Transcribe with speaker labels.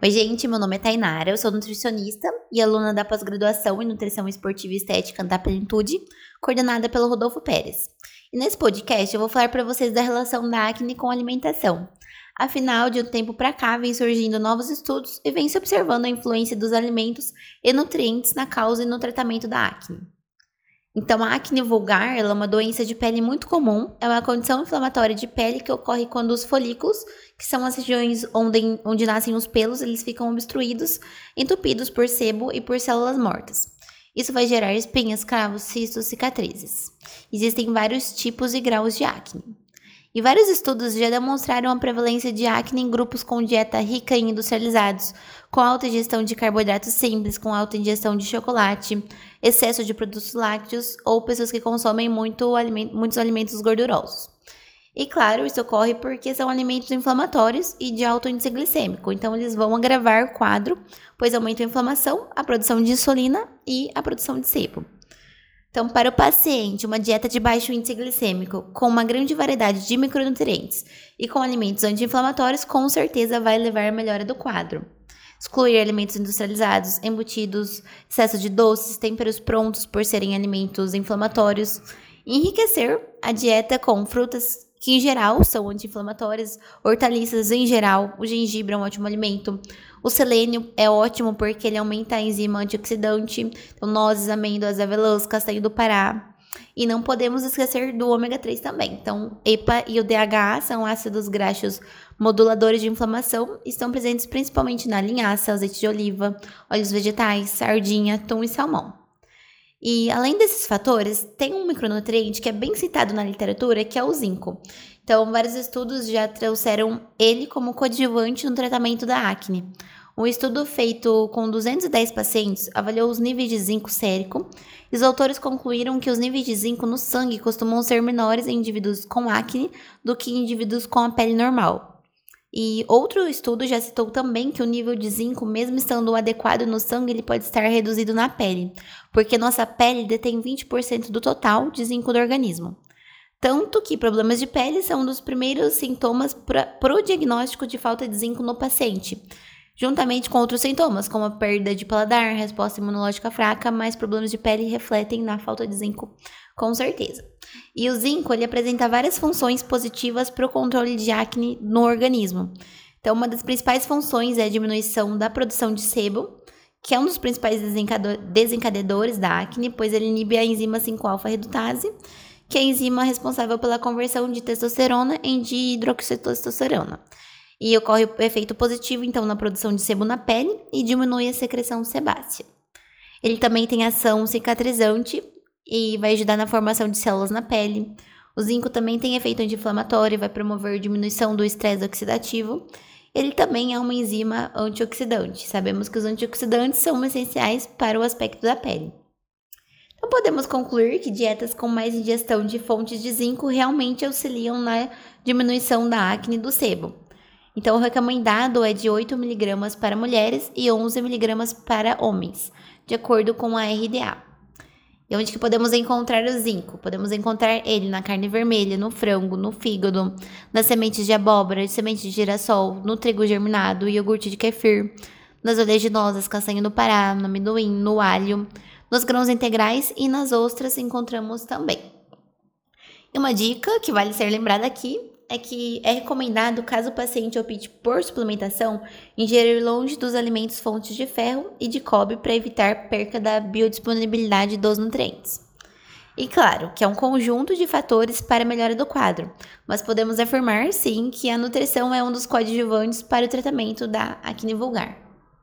Speaker 1: Oi, gente, meu nome é Tainara, eu sou nutricionista e aluna da pós-graduação em Nutrição Esportiva e Estética da Plenitude, coordenada pelo Rodolfo Pérez. E nesse podcast eu vou falar para vocês da relação da acne com a alimentação. Afinal, de um tempo para cá, vem surgindo novos estudos e vem se observando a influência dos alimentos e nutrientes na causa e no tratamento da acne. Então, a acne vulgar é uma doença de pele muito comum, é uma condição inflamatória de pele que ocorre quando os folículos, que são as regiões onde, onde nascem os pelos, eles ficam obstruídos, entupidos por sebo e por células mortas. Isso vai gerar espinhas, cravos, cistos, cicatrizes. Existem vários tipos e graus de acne. E vários estudos já demonstraram a prevalência de acne em grupos com dieta rica em industrializados, com alta ingestão de carboidratos simples, com alta ingestão de chocolate, excesso de produtos lácteos ou pessoas que consomem muito aliment muitos alimentos gordurosos. E claro, isso ocorre porque são alimentos inflamatórios e de alto índice glicêmico, então eles vão agravar o quadro, pois aumentam a inflamação, a produção de insulina e a produção de sebo. Então, para o paciente, uma dieta de baixo índice glicêmico, com uma grande variedade de micronutrientes e com alimentos anti-inflamatórios, com certeza vai levar à melhora do quadro. Excluir alimentos industrializados, embutidos, excesso de doces, temperos prontos por serem alimentos inflamatórios. Enriquecer a dieta com frutas que em geral são anti-inflamatórias, hortaliças em geral, o gengibre é um ótimo alimento. O selênio é ótimo porque ele aumenta a enzima antioxidante, então nozes, amêndoas, avelãs, castanho do Pará. E não podemos esquecer do ômega 3 também. Então, EPA e o DHA são ácidos graxos moduladores de inflamação estão presentes principalmente na linhaça, azeite de oliva, óleos vegetais, sardinha, atum e salmão. E além desses fatores, tem um micronutriente que é bem citado na literatura, que é o zinco. Então, vários estudos já trouxeram ele como coadjuvante no tratamento da acne. Um estudo feito com 210 pacientes avaliou os níveis de zinco sérico e os autores concluíram que os níveis de zinco no sangue costumam ser menores em indivíduos com acne do que em indivíduos com a pele normal. E outro estudo já citou também que o nível de zinco, mesmo estando adequado no sangue, ele pode estar reduzido na pele, porque nossa pele detém 20% do total de zinco do organismo. Tanto que problemas de pele são um dos primeiros sintomas para o diagnóstico de falta de zinco no paciente, juntamente com outros sintomas, como a perda de paladar, resposta imunológica fraca, mas problemas de pele refletem na falta de zinco, com certeza. E o zinco ele apresenta várias funções positivas para o controle de acne no organismo. Então, uma das principais funções é a diminuição da produção de sebo, que é um dos principais desencadeadores da acne, pois ele inibe a enzima 5-alfa-redutase, que é a enzima responsável pela conversão de testosterona em dihidroxitestosterona. E ocorre o efeito positivo, então, na produção de sebo na pele e diminui a secreção sebácea. Ele também tem ação cicatrizante e vai ajudar na formação de células na pele. O zinco também tem efeito anti-inflamatório e vai promover diminuição do estresse oxidativo. Ele também é uma enzima antioxidante. Sabemos que os antioxidantes são essenciais para o aspecto da pele. Podemos concluir que dietas com mais ingestão de fontes de zinco realmente auxiliam na diminuição da acne do sebo. Então, o recomendado é de 8 mg para mulheres e 11 mg para homens, de acordo com a RDA. E onde que podemos encontrar o zinco? Podemos encontrar ele na carne vermelha, no frango, no fígado, nas sementes de abóbora, sementes de girassol, no trigo germinado, iogurte de kefir, nas oleaginosas, castanha do Pará, no amendoim, no alho, nos grãos integrais e nas ostras encontramos também. E uma dica que vale ser lembrada aqui é que é recomendado, caso o paciente opte por suplementação, ingerir longe dos alimentos fontes de ferro e de cobre para evitar perca da biodisponibilidade dos nutrientes. E claro, que é um conjunto de fatores para a melhora do quadro, mas podemos afirmar sim que a nutrição é um dos coadjuvantes para o tratamento da acne vulgar.